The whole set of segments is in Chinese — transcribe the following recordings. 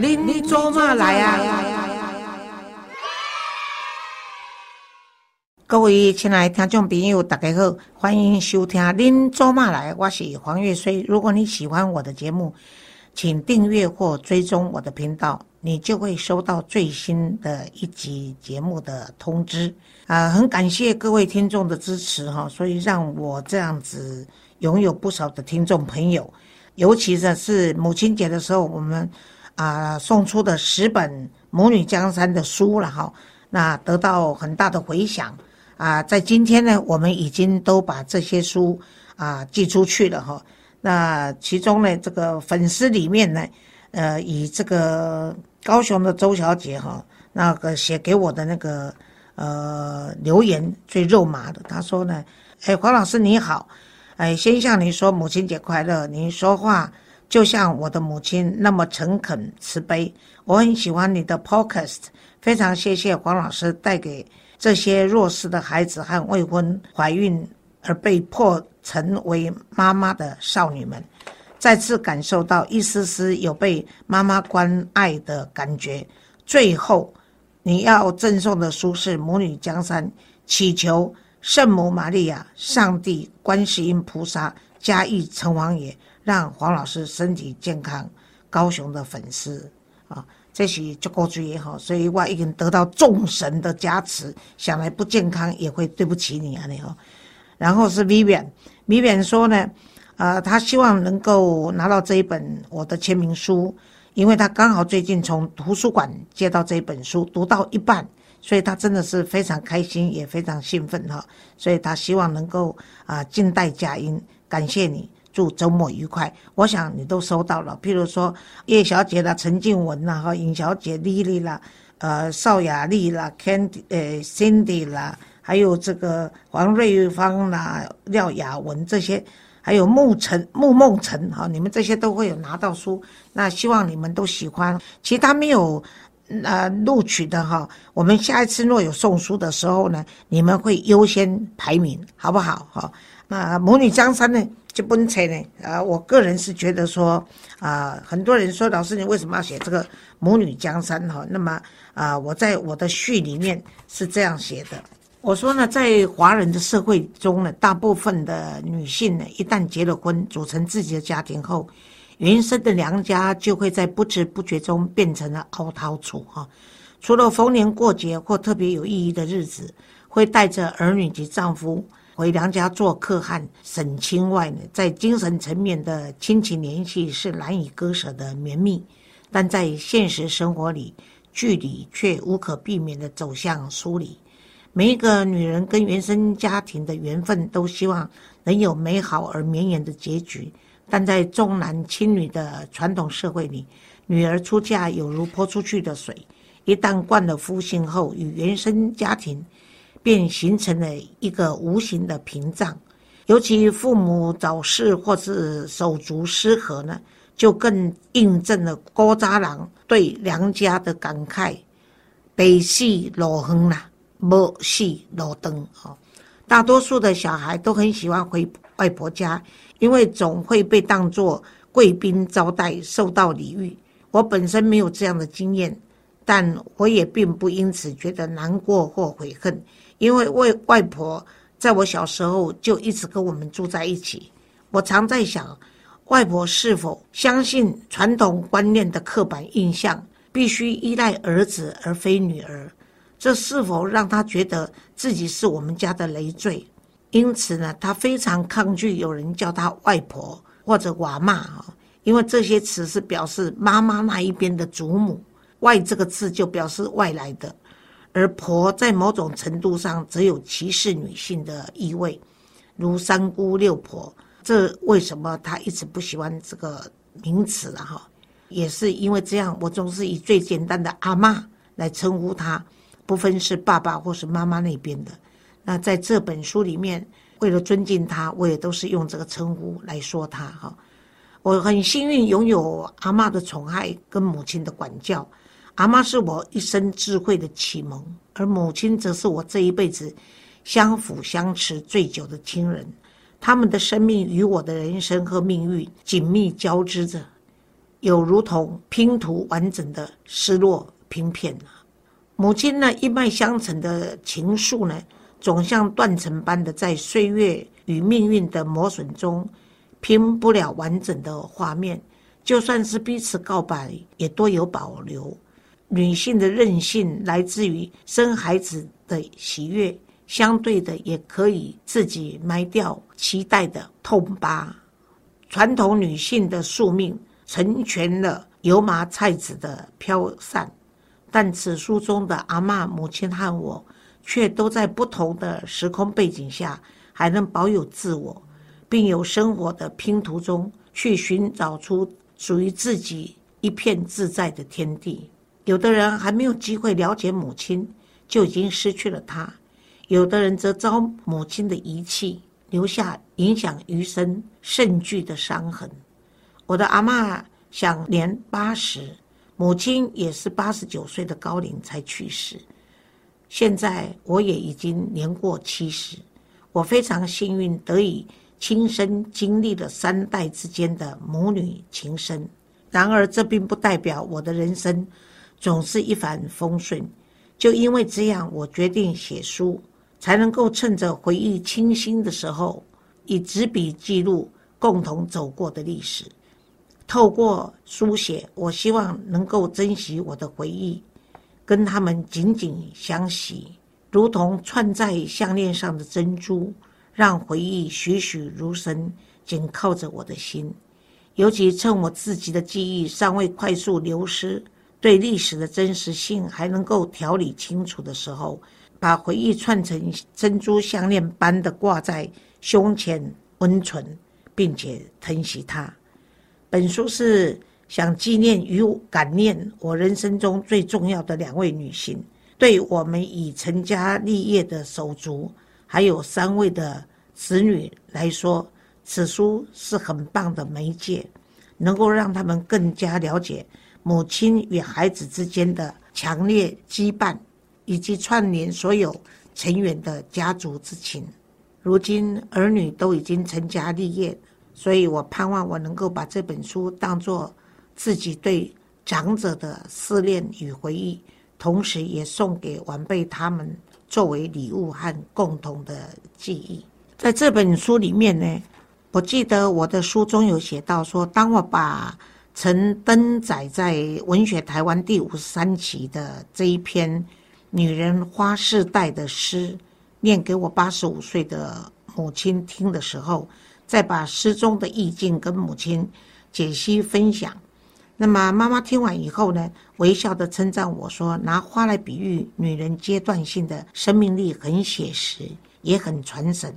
您做嘛来啊？各位亲爱的听众朋友，大家好，欢迎收听《您做嘛来》，我是黄月水。如果你喜欢我的节目，请订阅或追踪我的频道，你就会收到最新的一集节目的通知。啊，很感谢各位听众的支持哈，所以让我这样子拥有不少的听众朋友。尤其是母亲节的时候，我们啊送出的十本《母女江山》的书了哈，那得到很大的回响啊。在今天呢，我们已经都把这些书啊寄出去了哈。那其中呢，这个粉丝里面呢，呃，以这个高雄的周小姐哈，那个写给我的那个呃留言最肉麻的，她说呢，哎，黄老师你好。哎，先向你说母亲节快乐！您说话就像我的母亲那么诚恳慈悲，我很喜欢你的 podcast，非常谢谢黄老师带给这些弱势的孩子和未婚怀孕而被迫成为妈妈的少女们，再次感受到一丝丝有被妈妈关爱的感觉。最后，你要赠送的书是《母女江山》，祈求。圣母玛利亚、上帝、观世音菩萨、嘉义城隍爷，让黄老师身体健康。高雄的粉丝啊，这是足够注意哈，所以我已经得到众神的加持，想来不健康也会对不起你啊，你哈。然后是 Vivian，Vivian 说呢，啊，他希望能够拿到这一本我的签名书，因为他刚好最近从图书馆借到这一本书，读到一半。所以他真的是非常开心，也非常兴奋哈。所以他希望能够啊静待佳音，感谢你，祝周末愉快。我想你都收到了，譬如说叶小姐啦、陈静文啦、哈尹小姐、丽丽啦、呃邵雅丽啦、Candy 呃 Cindy 啦，还有这个黄瑞芳啦、廖雅文这些，还有沐晨、沐梦晨哈，你们这些都会有拿到书。那希望你们都喜欢。其他没有。呃，录取的哈，我们下一次若有送书的时候呢，你们会优先排名，好不好？哈，那母女江山呢，就不能扯呢。啊，我个人是觉得说，啊，很多人说老师你为什么要写这个母女江山？哈，那么啊，我在我的序里面是这样写的，我说呢，在华人的社会中呢，大部分的女性呢，一旦结了婚，组成自己的家庭后。原生的娘家就会在不知不觉中变成了凹槽处哈。除了逢年过节或特别有意义的日子，会带着儿女及丈夫回娘家做客和省亲外，在精神层面的亲情联系是难以割舍的绵密，但在现实生活里，距离却无可避免地走向疏离。每一个女人跟原生家庭的缘分，都希望能有美好而绵延的结局。但在重男轻女的传统社会里，女儿出嫁有如泼出去的水，一旦惯了夫性后，与原生家庭便形成了一个无形的屏障。尤其父母早逝或是手足失和呢，就更印证了郭扎郎对娘家的感慨：北戏老远啦，莫戏老灯啊。大多数的小孩都很喜欢回外婆家。因为总会被当作贵宾招待，受到礼遇。我本身没有这样的经验，但我也并不因此觉得难过或悔恨，因为外外婆在我小时候就一直跟我们住在一起。我常在想，外婆是否相信传统观念的刻板印象，必须依赖儿子而非女儿？这是否让她觉得自己是我们家的累赘？因此呢，他非常抗拒有人叫他外婆或者娃妈哈，因为这些词是表示妈妈那一边的祖母。外这个字就表示外来的，而婆在某种程度上则有歧视女性的意味，如三姑六婆。这为什么他一直不喜欢这个名词了哈？也是因为这样，我总是以最简单的阿妈来称呼他，不分是爸爸或是妈妈那边的。那在这本书里面，为了尊敬他，我也都是用这个称呼来说他哈。我很幸运拥有阿妈的宠爱跟母亲的管教，阿妈是我一生智慧的启蒙，而母亲则是我这一辈子相辅相持最久的亲人。他们的生命与我的人生和命运紧密交织着。有如同拼图完整的失落拼片母亲呢，一脉相承的情愫呢，总像断层般的在岁月与命运的磨损中拼不了完整的画面。就算是彼此告白，也多有保留。女性的韧性来自于生孩子的喜悦，相对的也可以自己埋掉期待的痛疤。传统女性的宿命成全了油麻菜籽的飘散。但此书中的阿妈、母亲和我，却都在不同的时空背景下，还能保有自我，并由生活的拼图中去寻找出属于自己一片自在的天地。有的人还没有机会了解母亲，就已经失去了她；有的人则遭母亲的遗弃，留下影响余生甚巨的伤痕。我的阿妈享年八十。母亲也是八十九岁的高龄才去世，现在我也已经年过七十，我非常幸运得以亲身经历了三代之间的母女情深。然而，这并不代表我的人生总是一帆风顺。就因为这样，我决定写书，才能够趁着回忆清新的时候，以纸笔记录共同走过的历史。透过书写，我希望能够珍惜我的回忆，跟他们紧紧相系，如同串在项链上的珍珠，让回忆栩栩如生，紧靠着我的心。尤其趁我自己的记忆尚未快速流失，对历史的真实性还能够条理清楚的时候，把回忆串成珍珠项链般的挂在胸前，温存，并且疼惜它。本书是想纪念与感念我人生中最重要的两位女性，对我们已成家立业的手足，还有三位的子女来说，此书是很棒的媒介，能够让他们更加了解母亲与孩子之间的强烈羁绊，以及串联所有成员的家族之情。如今儿女都已经成家立业。所以我盼望我能够把这本书当作自己对长者的思念与回忆，同时也送给晚辈他们作为礼物和共同的记忆。在这本书里面呢，我记得我的书中有写到说，当我把曾登载在《文学台湾》第五十三期的这一篇《女人花世代》的诗念给我八十五岁的母亲听的时候。再把诗中的意境跟母亲解析分享，那么妈妈听完以后呢，微笑的称赞我说：“拿花来比喻女人阶段性的生命力很写实，也很传神。”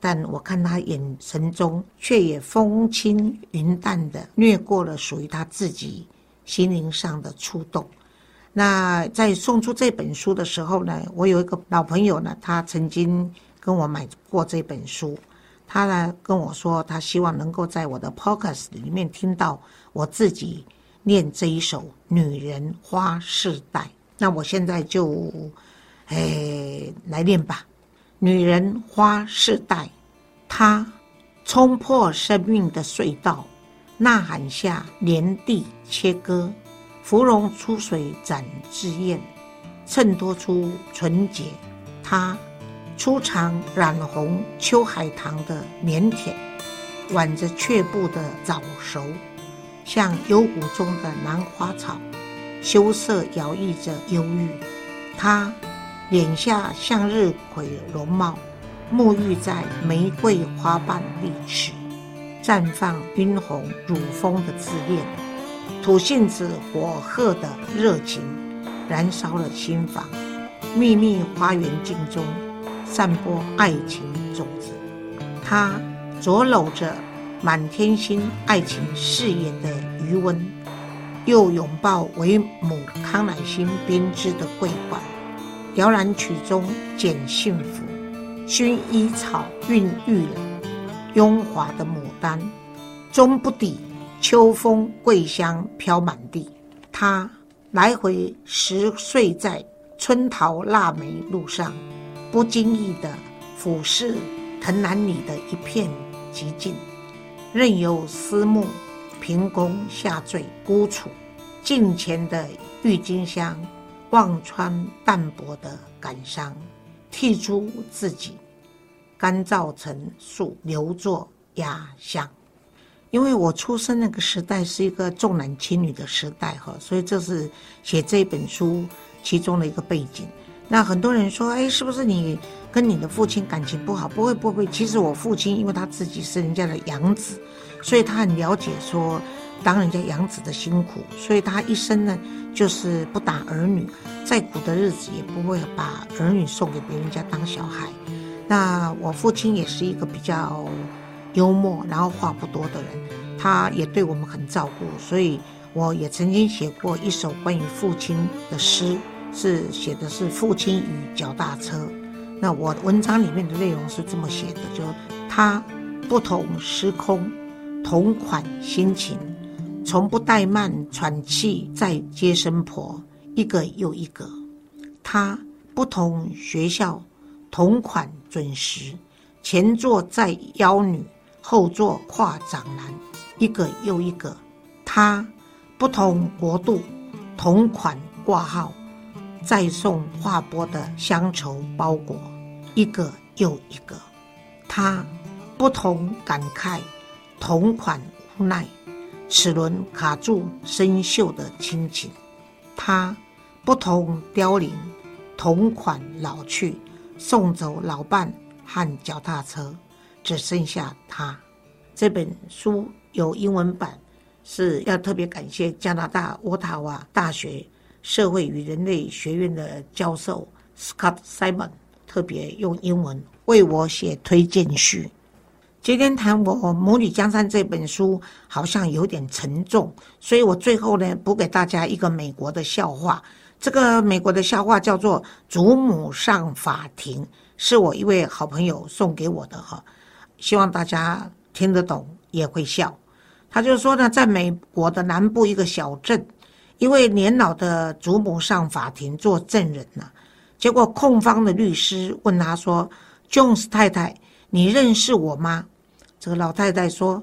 但我看她眼神中却也风轻云淡的掠过了属于她自己心灵上的触动。那在送出这本书的时候呢，我有一个老朋友呢，他曾经跟我买过这本书。他呢跟我说，他希望能够在我的 podcast 里面听到我自己念这一首《女人花世代》。那我现在就，哎，来念吧，《女人花世代》。她冲破生命的隧道，呐喊下连地切割，芙蓉出水展枝艳，衬托出纯洁。她。初尝染红秋海棠的腼腆，挽着却步的早熟，像幽谷中的兰花草，羞涩摇曳着忧郁。她脸下向日葵容貌，沐浴在玫瑰花瓣丽池，绽放晕红乳峰的自恋，土性子火鹤的热情，燃烧了心房。秘密花园镜中。散播爱情种子，他左搂着满天星爱情誓言的余温，又拥抱为母康乃馨编织的桂冠，摇篮曲中捡幸福，薰衣草孕育了雍华的牡丹，终不抵秋风桂香飘满地。他来回十岁在春桃腊梅路上。不经意的俯视藤篮里的一片寂静，任由思慕凭空下坠，孤楚镜前的郁金香，望穿淡薄的感伤，剔出自己，干燥成树，留作压香。因为我出生那个时代是一个重男轻女的时代哈，所以这是写这本书其中的一个背景。那很多人说，哎，是不是你跟你的父亲感情不好？不会，不会。其实我父亲因为他自己是人家的养子，所以他很了解说当人家养子的辛苦，所以他一生呢就是不打儿女，再苦的日子也不会把儿女送给别人家当小孩。那我父亲也是一个比较。幽默，然后话不多的人，他也对我们很照顾，所以我也曾经写过一首关于父亲的诗，是写的是父亲与脚踏车。那我文章里面的内容是这么写的：就他不同时空，同款心情，从不怠慢喘气在接生婆，一个又一个；他不同学校，同款准时，前座在妖女。后座跨长男，一个又一个，他不同国度，同款挂号，再送划拨的乡愁包裹，一个又一个，他不同感慨，同款无奈，齿轮卡住生锈的亲情，他不同凋零，同款老去，送走老伴和脚踏车。只剩下他。这本书有英文版，是要特别感谢加拿大渥塔华大学社会与人类学院的教授 Scott Simon 特别用英文为我写推荐序。今天谈我母女江山这本书好像有点沉重，所以我最后呢补给大家一个美国的笑话。这个美国的笑话叫做“祖母上法庭”，是我一位好朋友送给我的哈。希望大家听得懂，也会笑。他就说呢，在美国的南部一个小镇，一位年老的祖母上法庭做证人呢。结果控方的律师问他说：“Jones 太太，你认识我吗？”这个老太太说：“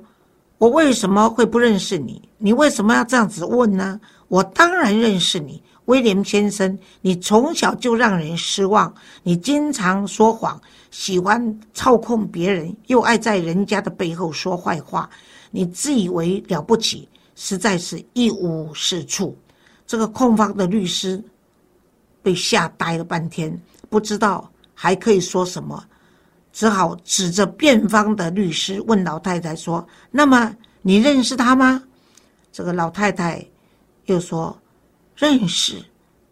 我为什么会不认识你？你为什么要这样子问呢？我当然认识你。”威廉先生，你从小就让人失望。你经常说谎，喜欢操控别人，又爱在人家的背后说坏话。你自以为了不起，实在是一无是处。这个控方的律师被吓呆了半天，不知道还可以说什么，只好指着辩方的律师问老太太说：“那么你认识他吗？”这个老太太又说。认识，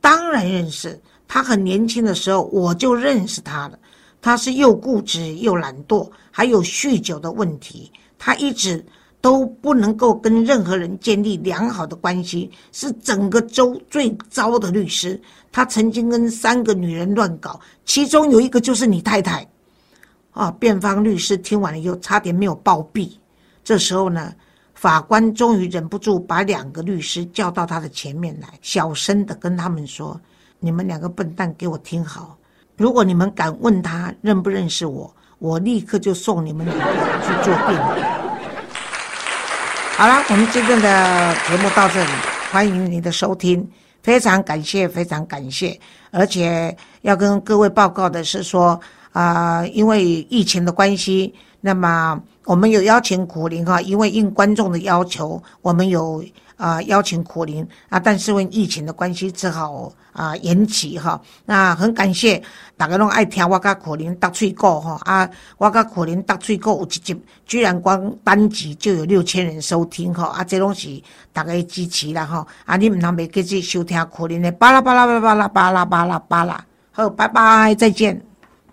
当然认识。他很年轻的时候，我就认识他了。他是又固执又懒惰，还有酗酒的问题。他一直都不能够跟任何人建立良好的关系，是整个州最糟的律师。他曾经跟三个女人乱搞，其中有一个就是你太太。啊，辩方律师听完了以后，差点没有暴毙。这时候呢？法官终于忍不住把两个律师叫到他的前面来，小声的跟他们说：“你们两个笨蛋，给我听好！如果你们敢问他认不认识我，我立刻就送你们两个去做辩护。”好了，我们今天的节目到这里，欢迎你的收听，非常感谢，非常感谢！而且要跟各位报告的是说，啊，因为疫情的关系，那么。我们有邀请苦林哈，因为应观众的要求，我们有啊邀请苦林啊，但是因为疫情的关系，只好啊延期哈。那很感谢大家拢爱听我甲苦林搭嘴歌哈啊，我甲苦林搭嘴歌有一集，居然光单集就有六千人收听哈啊，这拢是大家支持啦哈啊，你唔通袂继续收听苦林的巴拉巴拉巴拉巴拉巴拉巴拉，好，拜拜，再见。